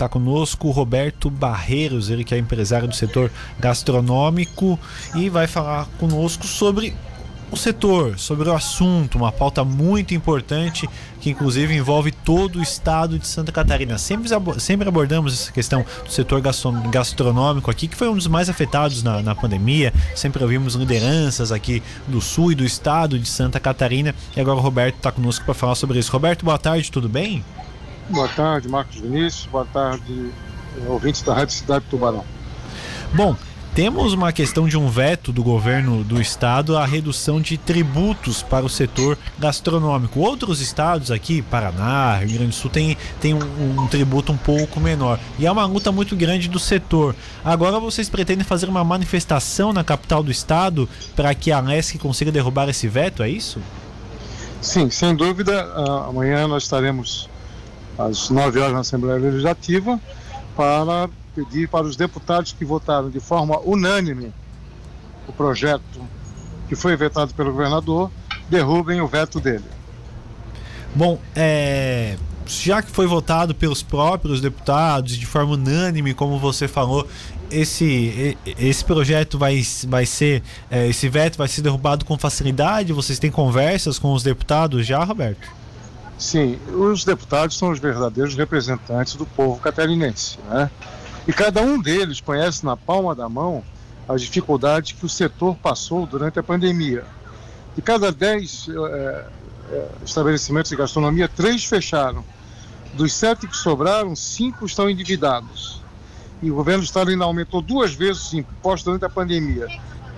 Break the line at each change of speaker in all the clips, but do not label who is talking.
está conosco Roberto Barreiros, ele que é empresário do setor gastronômico e vai falar conosco sobre o setor, sobre o assunto, uma pauta muito importante que inclusive envolve todo o estado de Santa Catarina. Sempre, sempre abordamos essa questão do setor gastronômico aqui, que foi um dos mais afetados na, na pandemia. Sempre ouvimos lideranças aqui do sul e do estado de Santa Catarina. E agora o Roberto está conosco para falar sobre isso. Roberto, boa tarde, tudo bem?
Boa tarde, Marcos Vinícius. Boa tarde, ouvintes da Rádio Cidade do Tubarão.
Bom, temos uma questão de um veto do governo do estado à redução de tributos para o setor gastronômico. Outros estados aqui, Paraná, Rio Grande do Sul, tem, tem um, um tributo um pouco menor. E é uma luta muito grande do setor. Agora vocês pretendem fazer uma manifestação na capital do estado para que a LESC consiga derrubar esse veto, é isso?
Sim, sem dúvida. amanhã nós estaremos às 9 horas na Assembleia Legislativa para pedir para os deputados que votaram de forma unânime o projeto que foi vetado pelo governador derrubem o veto dele.
Bom, é, já que foi votado pelos próprios deputados de forma unânime, como você falou, esse, esse projeto vai, vai ser, é, esse veto vai ser derrubado com facilidade? Vocês têm conversas com os deputados já, Roberto?
Sim, os deputados são os verdadeiros representantes do povo catarinense, né? E cada um deles conhece na palma da mão as dificuldades que o setor passou durante a pandemia. De cada dez é, estabelecimentos de gastronomia, três fecharam. Dos sete que sobraram, cinco estão endividados. E o governo do estado ainda aumentou duas vezes os impostos durante a pandemia,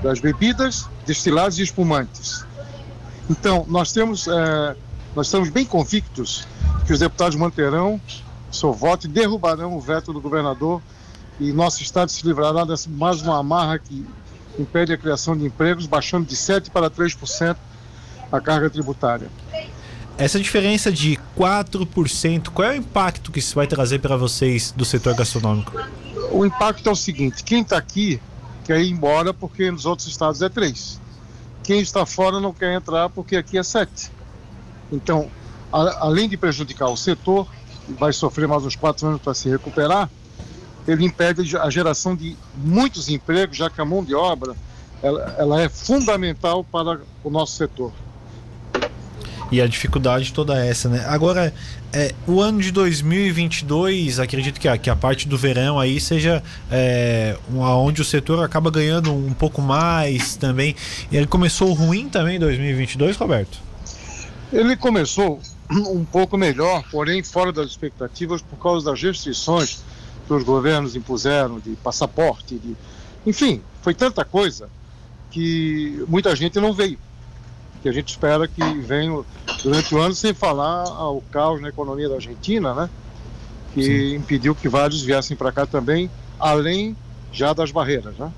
das bebidas, destilados e espumantes. Então, nós temos, é, nós estamos bem convictos que os deputados manterão seu voto e derrubarão o veto do governador e nosso estado se livrará de mais uma amarra que impede a criação de empregos, baixando de 7% para 3% a carga tributária.
Essa diferença de 4%, qual é o impacto que isso vai trazer para vocês do setor gastronômico?
O impacto é o seguinte: quem está aqui quer ir embora porque nos outros estados é 3%. Quem está fora não quer entrar porque aqui é 7%. Então, a, além de prejudicar o setor, vai sofrer mais uns 4 anos para se recuperar, ele impede a geração de muitos empregos, já que a mão de obra ela, ela é fundamental para o nosso setor.
E a dificuldade toda essa, né? Agora, é, o ano de 2022, acredito que a, que a parte do verão aí seja é, onde o setor acaba ganhando um pouco mais também. Ele começou ruim também em 2022, Roberto?
Ele começou um pouco melhor, porém fora das expectativas por causa das restrições que os governos impuseram de passaporte, de... enfim, foi tanta coisa que muita gente não veio. Que a gente espera que venha durante o ano, sem falar ao caos na economia da Argentina, né? Que Sim. impediu que vários viessem para cá também, além já das barreiras, né?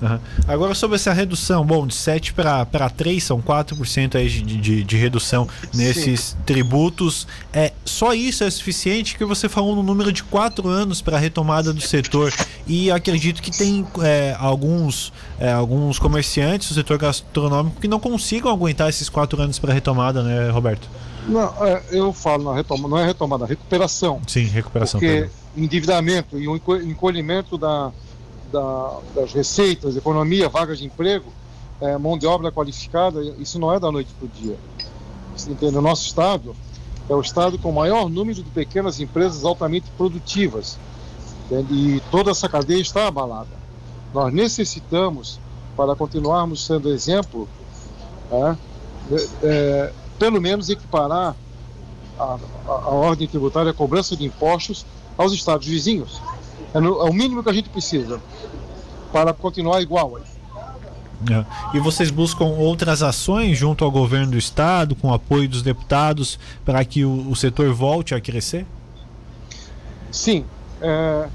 Uhum. Agora sobre essa redução, bom, de 7 para 3 são 4% aí de, de, de redução nesses Sim. tributos. É, só isso é suficiente que você falou no número de 4 anos para a retomada do setor. E acredito que tem é, alguns, é, alguns comerciantes do setor gastronômico que não consigam aguentar esses 4 anos para a retomada, né, Roberto?
Não, é, eu falo na retomada, não é retomada, é recuperação.
Sim, recuperação.
Porque perdão. endividamento e o encolhimento da da, das receitas, economia, vagas de emprego, é, mão de obra qualificada, isso não é da noite para o dia. Entende? O nosso estado é o estado com o maior número de pequenas empresas altamente produtivas. Entende? E toda essa cadeia está abalada. Nós necessitamos, para continuarmos sendo exemplo, é, é, pelo menos equiparar a, a, a ordem tributária, a cobrança de impostos aos estados vizinhos. É, é o mínimo que a gente precisa para continuar igual.
É. E vocês buscam outras ações junto ao governo do estado, com o apoio dos deputados, para que o, o setor volte a crescer?
Sim. É,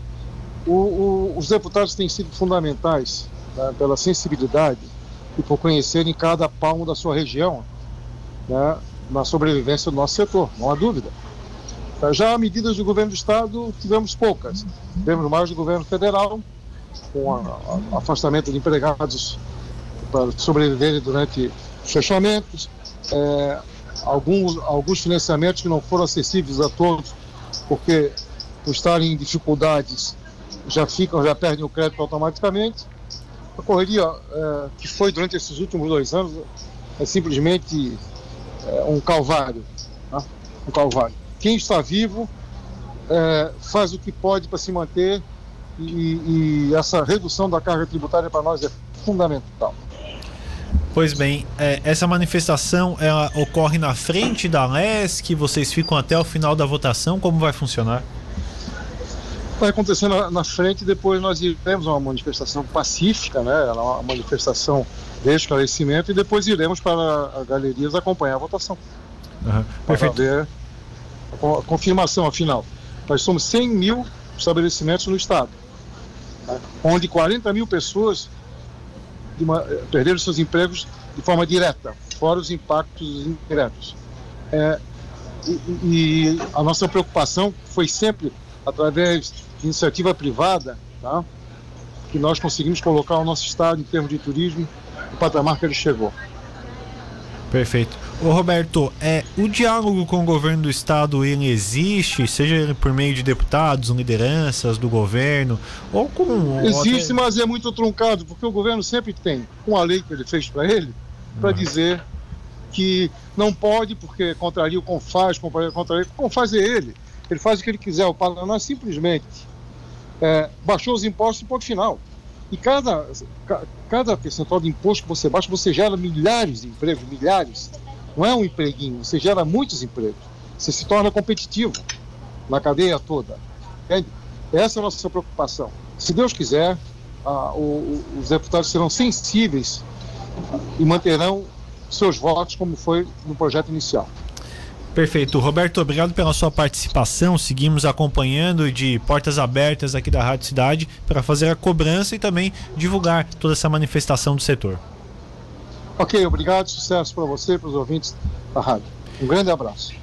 o, o, os deputados têm sido fundamentais né, pela sensibilidade e por conhecerem cada palmo da sua região né, na sobrevivência do nosso setor, não há dúvida. Já medidas do governo do estado, tivemos poucas. Tivemos mais do governo federal, com o afastamento de empregados para sobreviverem durante fechamentos, é, alguns, alguns financiamentos que não foram acessíveis a todos, porque por estarem em dificuldades, já ficam, já perdem o crédito automaticamente. A correria é, que foi durante esses últimos dois anos é simplesmente é, um calvário, tá? um calvário. Quem está vivo é, faz o que pode para se manter e, e, essa redução da carga tributária para nós é fundamental.
Pois bem, é, essa manifestação ela ocorre na frente da LESC, vocês ficam até o final da votação, como vai funcionar?
Vai acontecer na, na frente, depois nós iremos uma manifestação pacífica, né? uma manifestação de esclarecimento, e depois iremos para as galerias acompanhar a votação.
Uhum.
Para ver a confirmação, afinal. Nós somos 100 mil estabelecimentos no estado, onde 40 mil pessoas uma, perderam seus empregos de forma direta, fora os impactos indiretos. É, e, e, a nossa preocupação foi sempre, através de iniciativa privada, tá? que nós conseguimos colocar o nosso estado, em termos de turismo, no patamar que ele chegou.
Perfeito. Ô Roberto, é, o diálogo com o governo do estado ele existe, seja ele por meio de deputados, lideranças do governo, ou com.
Existe, ou até... mas é muito truncado, porque o governo sempre tem uma lei que ele fez para ele, para uhum. dizer que não pode, porque contraria o CONFAS, contraria. O CONFAS é ele. Ele faz o que ele quiser. O Paraná simplesmente é, baixou os impostos e ponto final. E cada, cada percentual de imposto que você baixa, você gera milhares de empregos, milhares. Não é um empreguinho, você gera muitos empregos. Você se torna competitivo na cadeia toda. Entende? Essa é a nossa preocupação. Se Deus quiser, ah, o, os deputados serão sensíveis e manterão seus votos como foi no projeto inicial.
Perfeito. Roberto, obrigado pela sua participação. Seguimos acompanhando de portas abertas aqui da Rádio Cidade para fazer a cobrança e também divulgar toda essa manifestação do setor.
Ok, obrigado. Sucesso para você e para os ouvintes da rádio. Um grande abraço.